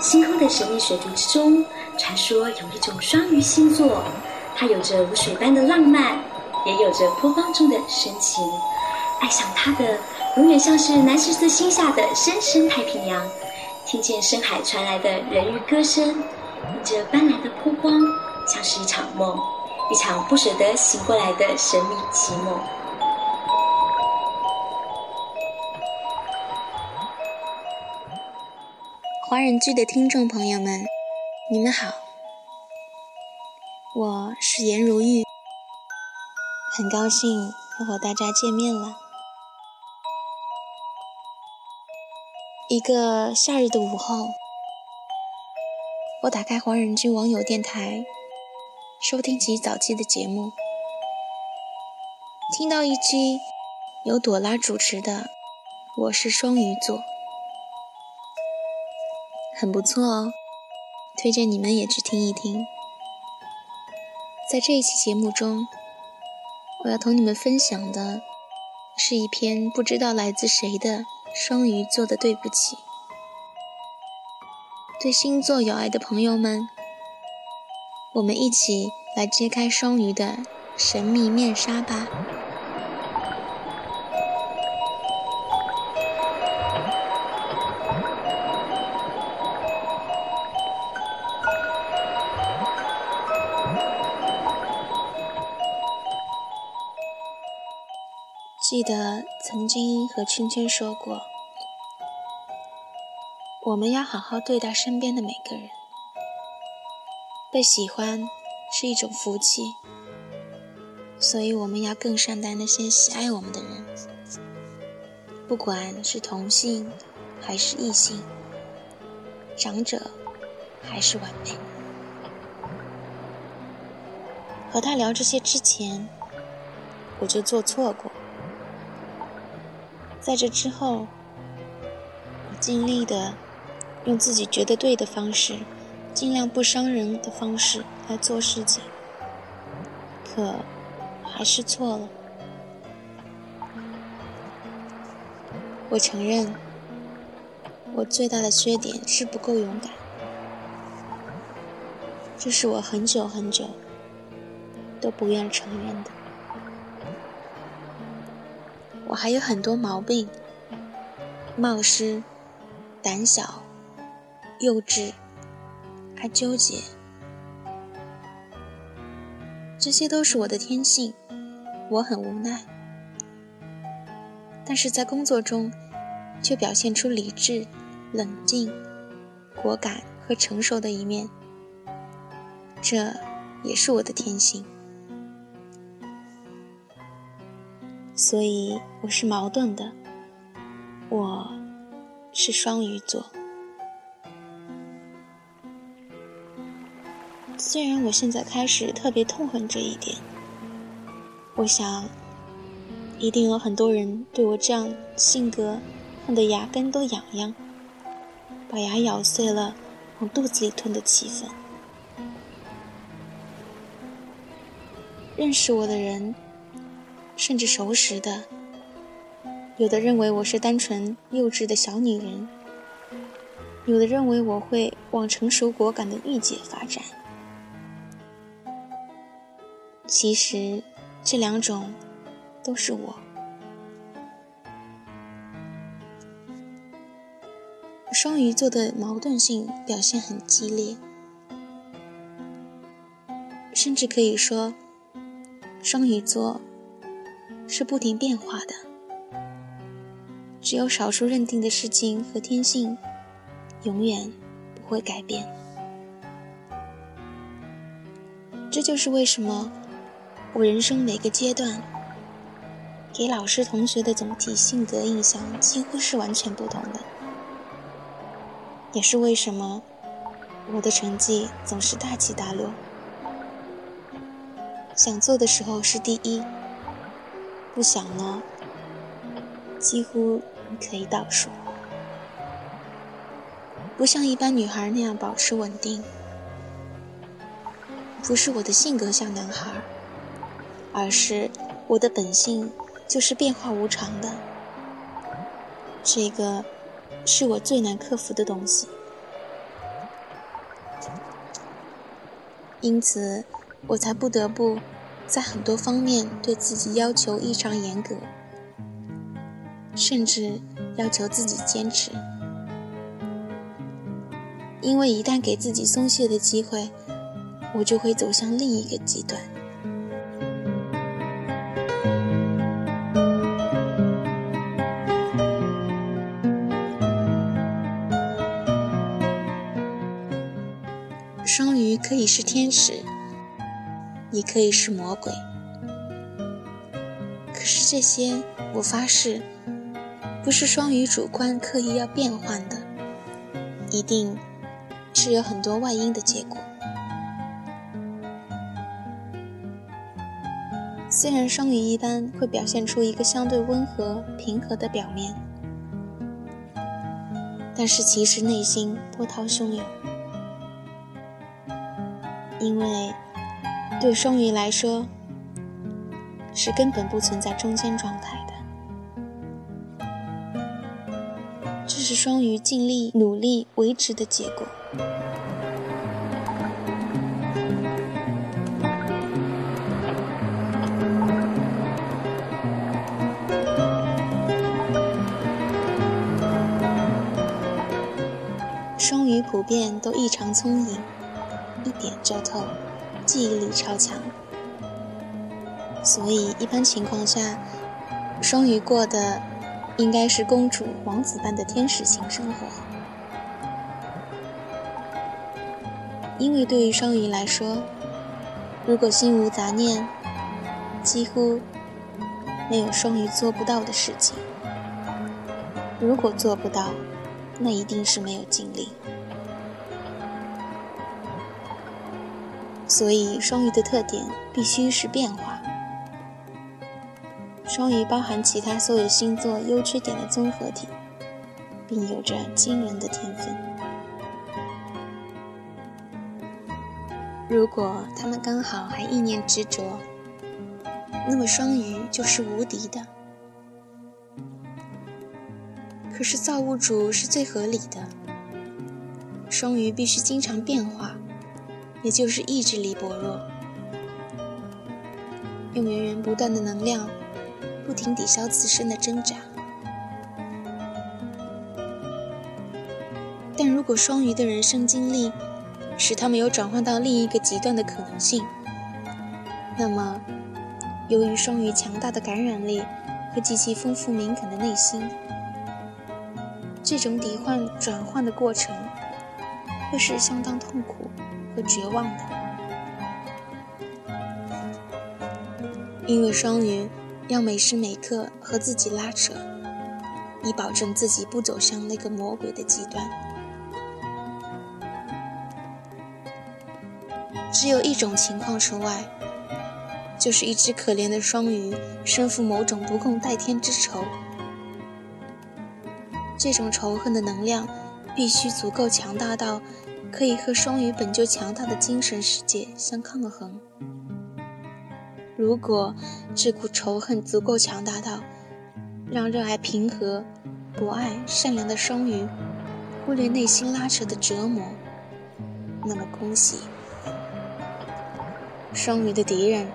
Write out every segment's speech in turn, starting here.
星空的神秘水族之中，传说有一种双鱼星座，它有着如水般的浪漫，也有着波光中的深情。爱上它的，永远像是南十字星下的深深太平洋。听见深海传来的人鱼歌声，迎着斑斓的波光，像是一场梦，一场不舍得醒过来的神秘奇梦。华人剧的听众朋友们，你们好，我是颜如玉，很高兴又和大家见面了。一个夏日的午后，我打开华人剧网友电台，收听起早期的节目，听到一期由朵拉主持的《我是双鱼座》。很不错哦，推荐你们也去听一听。在这一期节目中，我要同你们分享的是一篇不知道来自谁的双鱼座的对不起。对星座有爱的朋友们，我们一起来揭开双鱼的神秘面纱吧。和圈圈说过，我们要好好对待身边的每个人。被喜欢是一种福气，所以我们要更善待那些喜爱我们的人，不管是同性还是异性，长者还是晚辈。和他聊这些之前，我就做错过。在这之后，我尽力的用自己觉得对的方式，尽量不伤人的方式来做事情，可还是错了。我承认，我最大的缺点是不够勇敢，这是我很久很久都不愿承认的。我还有很多毛病，冒失、胆小、幼稚，还纠结，这些都是我的天性，我很无奈。但是在工作中，却表现出理智、冷静、果敢和成熟的一面，这也是我的天性。所以我是矛盾的，我是双鱼座。虽然我现在开始特别痛恨这一点，我想，一定有很多人对我这样性格恨得牙根都痒痒，把牙咬碎了往肚子里吞的气氛。认识我的人。甚至熟识的，有的认为我是单纯幼稚的小女人，有的认为我会往成熟果敢的御姐发展。其实，这两种都是我。双鱼座的矛盾性表现很激烈，甚至可以说，双鱼座。是不停变化的，只有少数认定的事情和天性，永远不会改变。这就是为什么我人生每个阶段给老师同学的总体性格印象几乎是完全不同的，也是为什么我的成绩总是大起大落，想做的时候是第一。不想呢？几乎可以倒数。不像一般女孩那样保持稳定。不是我的性格像男孩而是我的本性就是变化无常的。这个是我最难克服的东西。因此我才不得不在很多方面对自己要求异常严格，甚至要求自己坚持。因为一旦给自己松懈的机会，我就会走向另一个极端。双鱼可以是天使，你可以是魔鬼。可是这些，我发誓，不是双鱼主观刻意要变换的，一定。是有很多外因的结果。虽然双鱼一般会表现出一个相对温和、平和的表面，但是其实内心波涛汹涌。对双鱼来说，是根本不存在中间状态的，这是双鱼尽力努力维持的结果。双鱼普遍都异常聪颖，一点就透，记忆力超强，所以一般情况下，双鱼过的应该是公主、王子般的天使型生活。因为对于双鱼来说，如果心无杂念，几乎没有双鱼做不到的事情。如果做不到，那一定是没有尽力。所以，双鱼的特点必须是变化。双鱼包含其他所有星座优缺点的综合体，并有着惊人的天分。如果他们刚好还意念执着，那么双鱼就是无敌的。可是造物主是最合理的，双鱼必须经常变化，也就是意志力薄弱，用源源不断的能量，不停抵消自身的挣扎。但如果双鱼的人生经历，使他们有转换到另一个极端的可能性。那么，由于双鱼强大的感染力和极其丰富敏感的内心，这种抵换转换的过程会是相当痛苦绝望的。因为双鱼要每时每刻和自己拉扯，以保证自己不走向那个魔鬼的极端。只有一种情况除外，就是一只可怜的双鱼身负某种不共戴天之仇。这种仇恨的能量必须足够强大到可以和双鱼本就强大的精神世界相抗衡。如果这股仇恨足够强大到让热爱平和、博爱、善良的双鱼忽略内心拉扯的折磨，那么恭喜。双鱼的敌人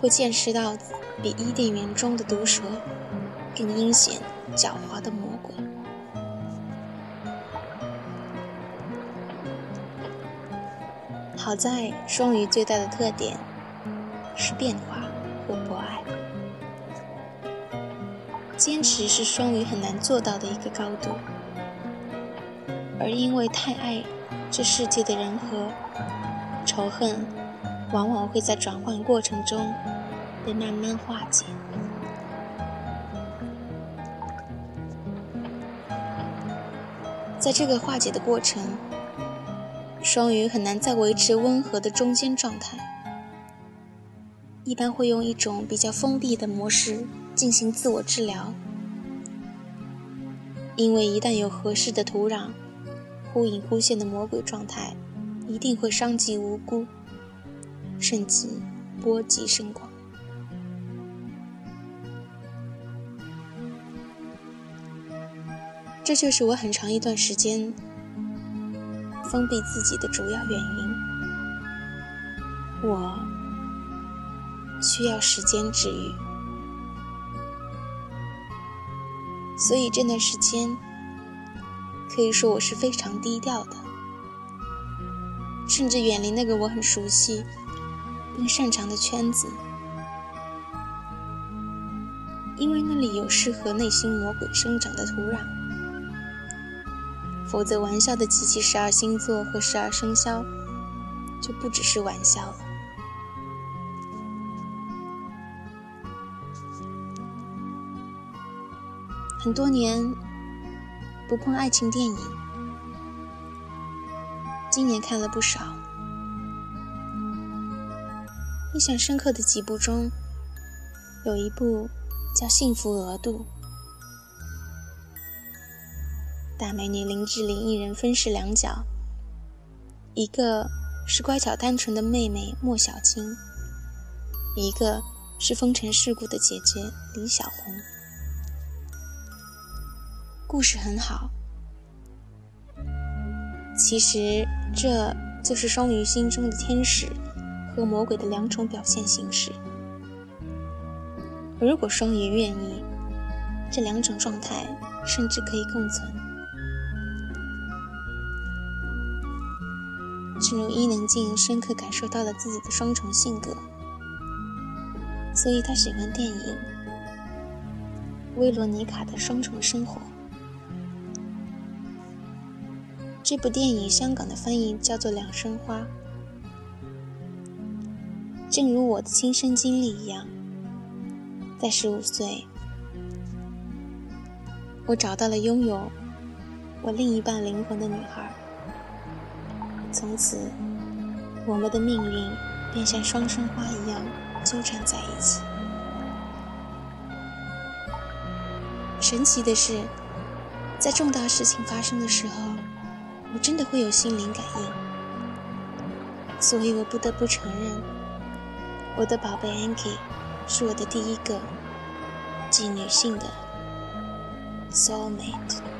会见识到比伊甸园中的毒蛇更阴险、狡猾的魔好在双鱼最大的特点是变化和博爱，坚持是双鱼很难做到的一个高度，而因为太爱这世界的人和仇恨。往往会在转换过程中被慢慢化解。在这个化解的过程，双鱼很难再维持温和的中间状态，一般会用一种比较封闭的模式进行自我治疗。因为一旦有合适的土壤，忽隐忽现的魔鬼状态一定会伤及无辜。甚至波及甚广。这就是我很长一段时间封闭自己的主要原因。我需要时间治愈，所以这段时间可以说我是非常低调的，甚至远离那个我很熟悉并擅长的圈子，因为那里有适合内心魔鬼生长的土壤，否则玩笑的集齐十二星座和十二生肖就不只是玩笑了。很多年不碰爱情电影，今年看了不少。印象深刻的几部中，有一部叫《幸福额度》，大美女林志玲一人分饰两角，一个是乖巧单纯的妹妹莫小青，一个是风尘世故的姐姐李小红。故事很好，其实这就是双鱼心中的天使和魔鬼的两种表现形式。如果双鱼愿意，这两种状态甚至可以共存。正如伊能静深刻感受到了自己的双重性格，所以她喜欢电影《薇罗妮卡的双重生活》。这部电影香港的翻译叫做《两生花》。正如我的亲身经历一样，在十五岁，我找到了拥有我另一半灵魂的女孩。从此，我们的命运便像双生花一样纠缠在一起。神奇的是，在重大事情发生的时候。我真的会有心灵感应，所以我不得不承认，我的宝贝 Anki 是我的第一个即女性的 soulmate。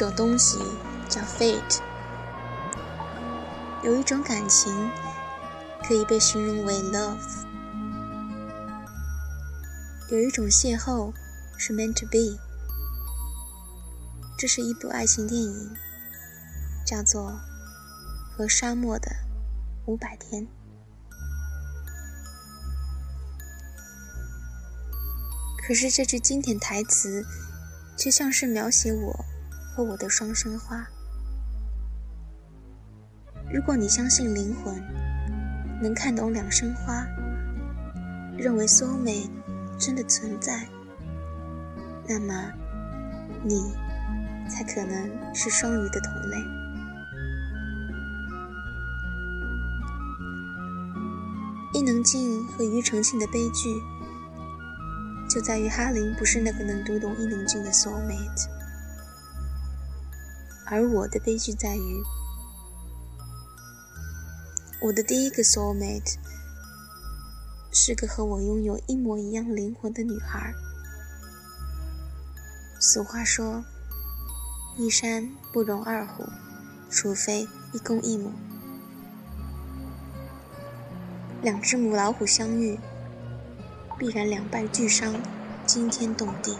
种东西。叫 fate，有一种感情可以被形容为 love，有一种邂逅是 meant to be。这是一部爱情电影，叫做《和沙漠的五百天》。可是这句经典台词，却像是描写我和我的双生花。如果你相信灵魂能看懂两生花，认为 soul mate 真的存在，那么你才可能是双鱼的同类。伊能静和庾澄庆的悲剧，就在于哈林不是那个能读懂伊能静的 soul mate，而我的悲剧在于。我的第一个 soul mate 是个和我拥有一模一样灵魂的女孩。俗话说，一山不容二虎，除非一公一母。两只母老虎相遇，必然两败俱伤，惊天动地。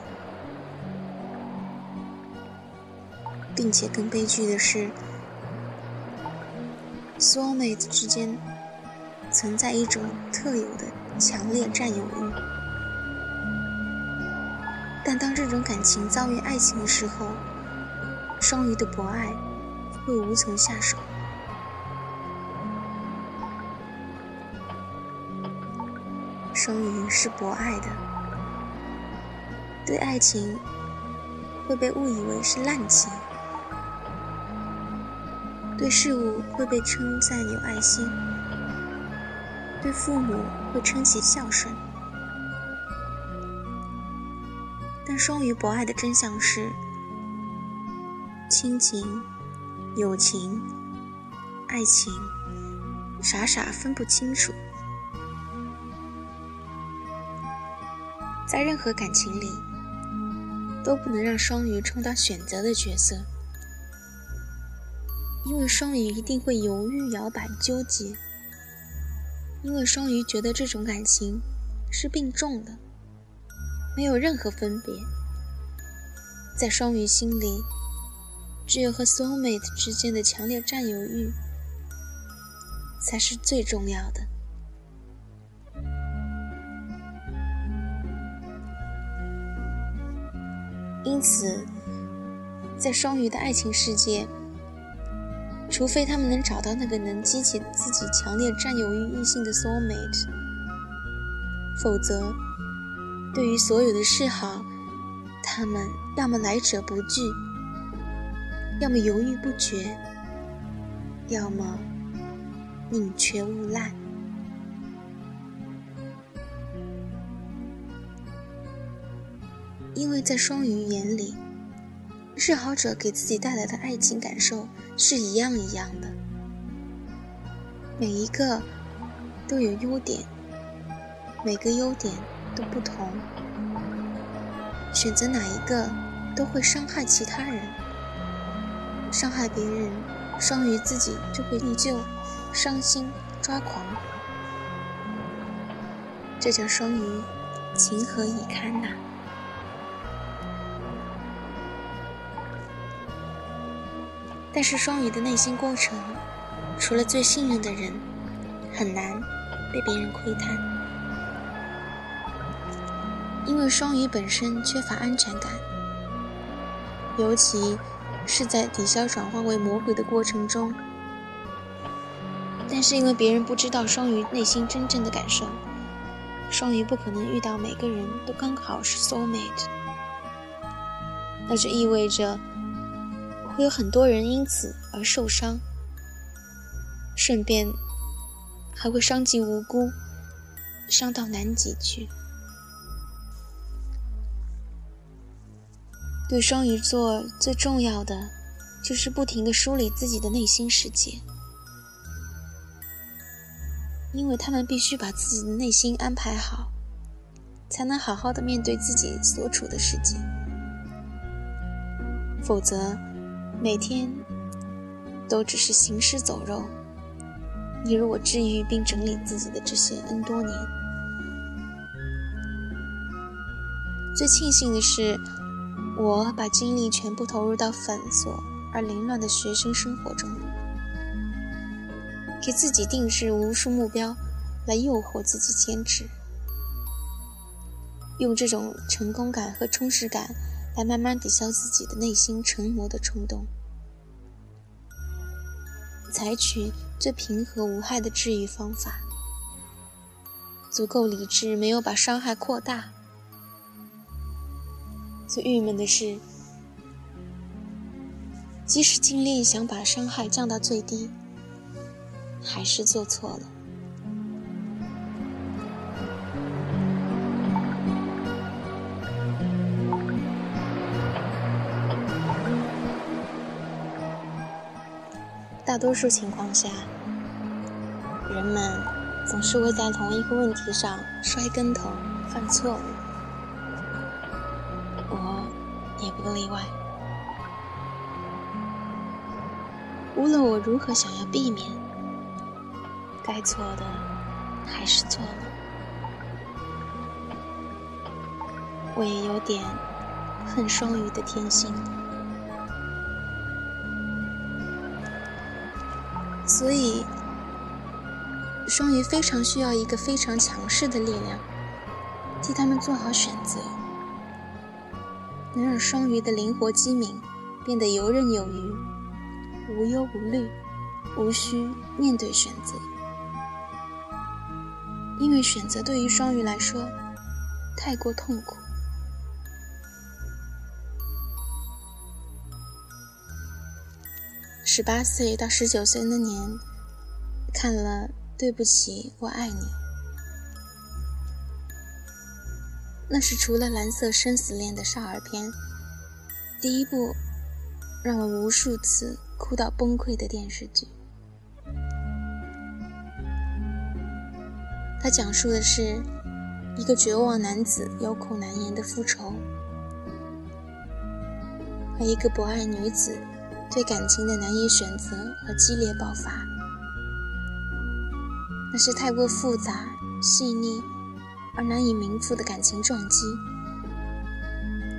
并且更悲剧的是。soulmate 之间存在一种特有的强烈占有欲，但当这种感情遭遇爱情的时候，双鱼的博爱会无从下手。双鱼是博爱的，对爱情会被误以为是滥情。对事物会被称赞有爱心，对父母会称其孝顺，但双鱼博爱的真相是：亲情、友情、爱情傻傻分不清楚。在任何感情里，都不能让双鱼充当选择的角色，因为双鱼一定会犹豫、摇摆、纠结，因为双鱼觉得这种感情是并重的，没有任何分别。在双鱼心里，只有和 soulmate 之间的强烈占有欲才是最重要的。因此，在双鱼的爱情世界，除非他们能找到那个能激起自己强烈占有欲异性的 soulmate，否则，对于所有的示好，他们要么来者不拒，要么犹豫不决，要么宁缺毋滥。因为在双鱼眼里，示好者给自己带来的爱情感受是一样一样的，每一个都有优点，每个优点都不同，选择哪一个都会伤害其他人，伤害别人，双鱼自己就会内疚、伤心、抓狂，这叫双鱼情何以堪呐！但是双鱼的内心过程，除了最信任的人，很难被别人窥探，因为双鱼本身缺乏安全感，尤其是在抵消转化为魔鬼的过程中。但是因为别人不知道双鱼内心真正的感受，双鱼不可能遇到每个人都刚好是 soul mate，那就意味着。会有很多人因此而受伤，顺便还会伤及无辜，伤到南极去。对双鱼座最重要的，就是不停的梳理自己的内心世界，因为他们必须把自己的内心安排好，才能好好的面对自己所处的世界，否则。每天都只是行尸走肉，你如我治愈并整理自己的这些 N 多年。最庆幸的是，我把精力全部投入到繁琐而凌乱的学生生活中，给自己定制无数目标，来诱惑自己坚持，用这种成功感和充实感。来慢慢抵消自己的内心成魔的冲动，采取最平和无害的治愈方法，足够理智，没有把伤害扩大。最郁闷的是，即使尽力想把伤害降到最低，还是做错了。多数情况下，人们总是会在同一个问题上摔跟头、犯错误，我也不例外。无论我如何想要避免，该错的还是错了。我也有点恨双鱼的天性。所以，双鱼非常需要一个非常强势的力量，替他们做好选择，能让双鱼的灵活机敏变得游刃有余，无忧无虑，无需面对选择。因为选择对于双鱼来说太过痛苦。十八岁到十九岁那年，看了《对不起，我爱你》，那是除了蓝色生死恋的少儿片，第一部让我无数次哭到崩溃的电视剧。它讲述的是一个绝望男子有口难言的复仇，和一个博爱女子对感情的难以选择和激烈爆发。那是太过复杂、细腻而难以名副的感情撞击，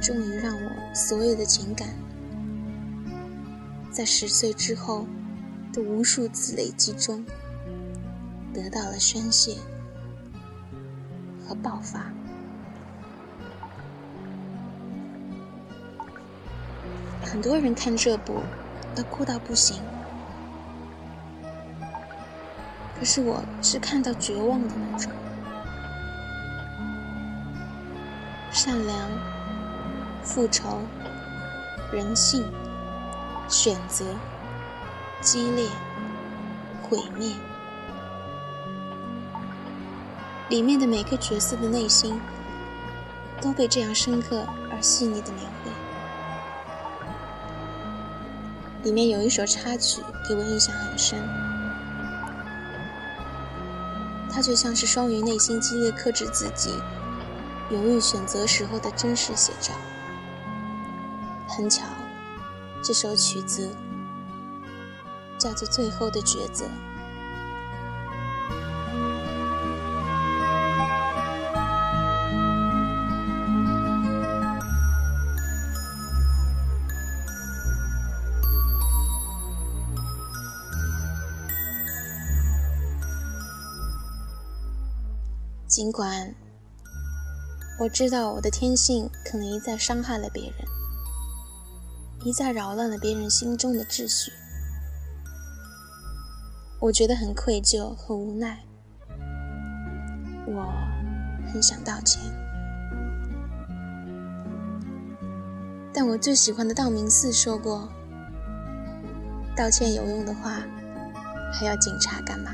终于让我所有的情感，在十岁之后的无数次累积中，得到了宣泄。和爆发，很多人看这部都哭到不行，可是我是看到绝望的那种。善良、复仇、人性、选择、激烈、毁灭。里面的每个角色的内心都被这样深刻而细腻的描绘。里面有一首插曲给我印象很深，它就像是双鱼内心激烈克制自己、犹豫选择时候的真实写照。很巧，这首曲子叫做《最后的抉择》。尽管我知道我的天性可能一再伤害了别人，一再扰乱了别人心中的秩序，我觉得很愧疚和无奈，我很想道歉。但我最喜欢的道明寺说过：“道歉有用的话，还要警察干嘛？”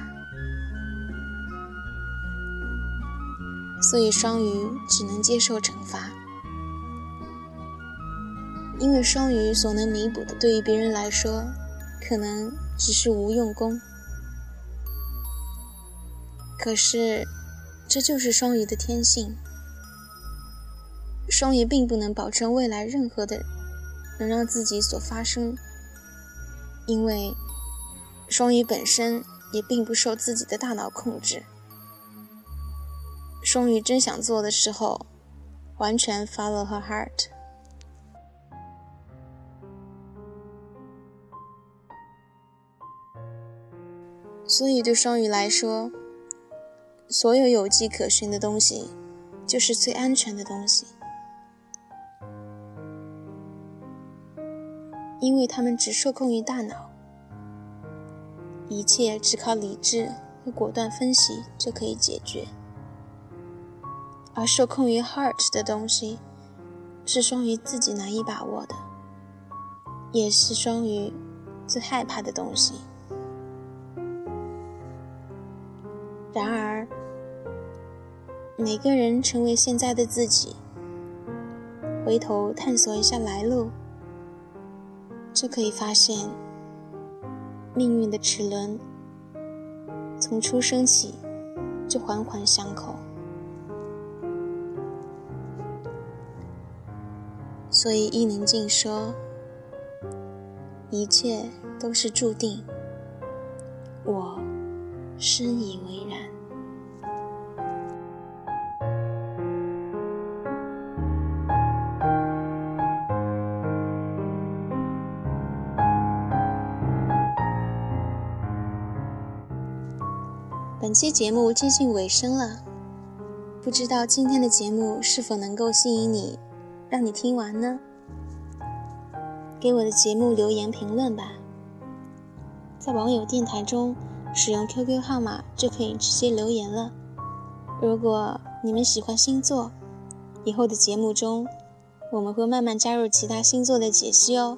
所以双鱼只能接受惩罚，因为双鱼所能弥补的，对于别人来说，可能只是无用功。可是，这就是双鱼的天性。双鱼并不能保证未来任何的能让自己所发生，因为双鱼本身也并不受自己的大脑控制。双鱼真想做的时候，完全 follow her heart。所以对双鱼来说，所有有迹可循的东西，就是最安全的东西，因为他们只受控于大脑，一切只靠理智和果断分析就可以解决。而受控于 heart 的东西，是双鱼自己难以把握的，也是双鱼最害怕的东西。然而，每个人成为现在的自己，回头探索一下来路，就可以发现，命运的齿轮从出生起就环环相扣。所以，伊能静说：“一切都是注定。”我深以为然。本期节目接近尾声了，不知道今天的节目是否能够吸引你？让你听完呢，给我的节目留言评论吧。在网友电台中使用 QQ 号码就可以直接留言了。如果你们喜欢星座，以后的节目中我们会慢慢加入其他星座的解析哦。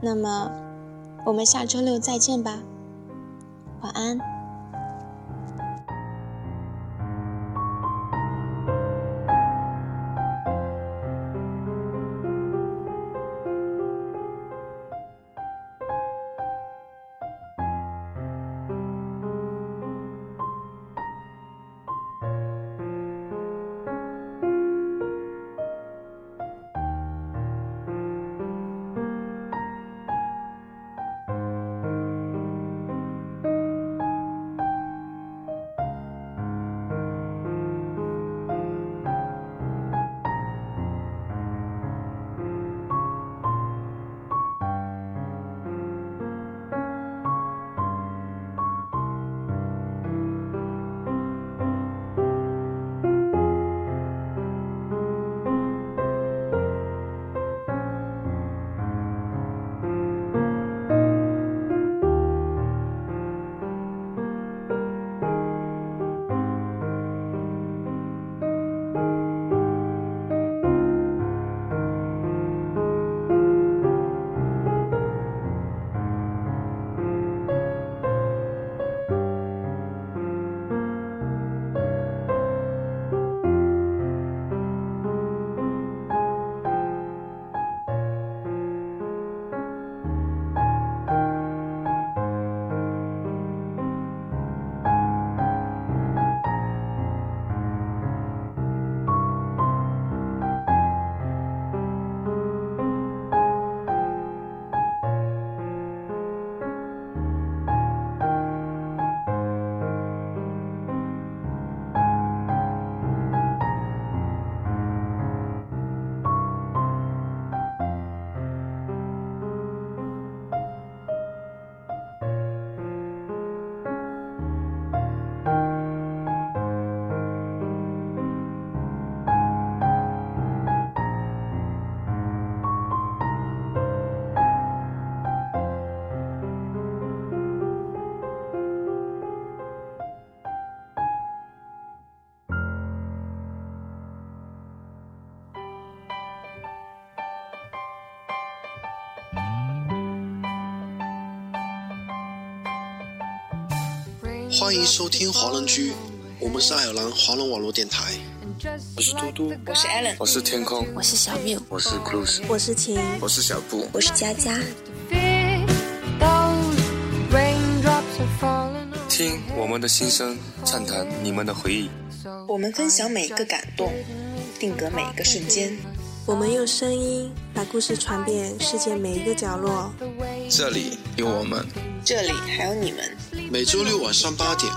那么，我们下周六再见吧，晚安。欢迎收听华人居，我们是爱尔兰华人网络电台。我是嘟嘟，我是 Allen，我是天空，我是小缪，我是 Cruz，我是晴，我是小布，我是佳佳。听我们的心声，畅谈你们的回忆。我们分享每一个感动，定格每一个瞬间。我们用声音把故事传遍世界每一个角落。这里有我们，这里还有你们。每周六晚上八点，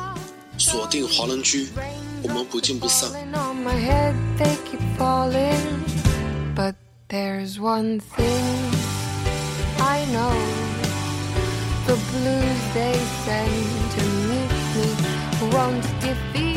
锁定华人居，我们不见不散。There's one thing I know the blues they send to meet me won't defeat me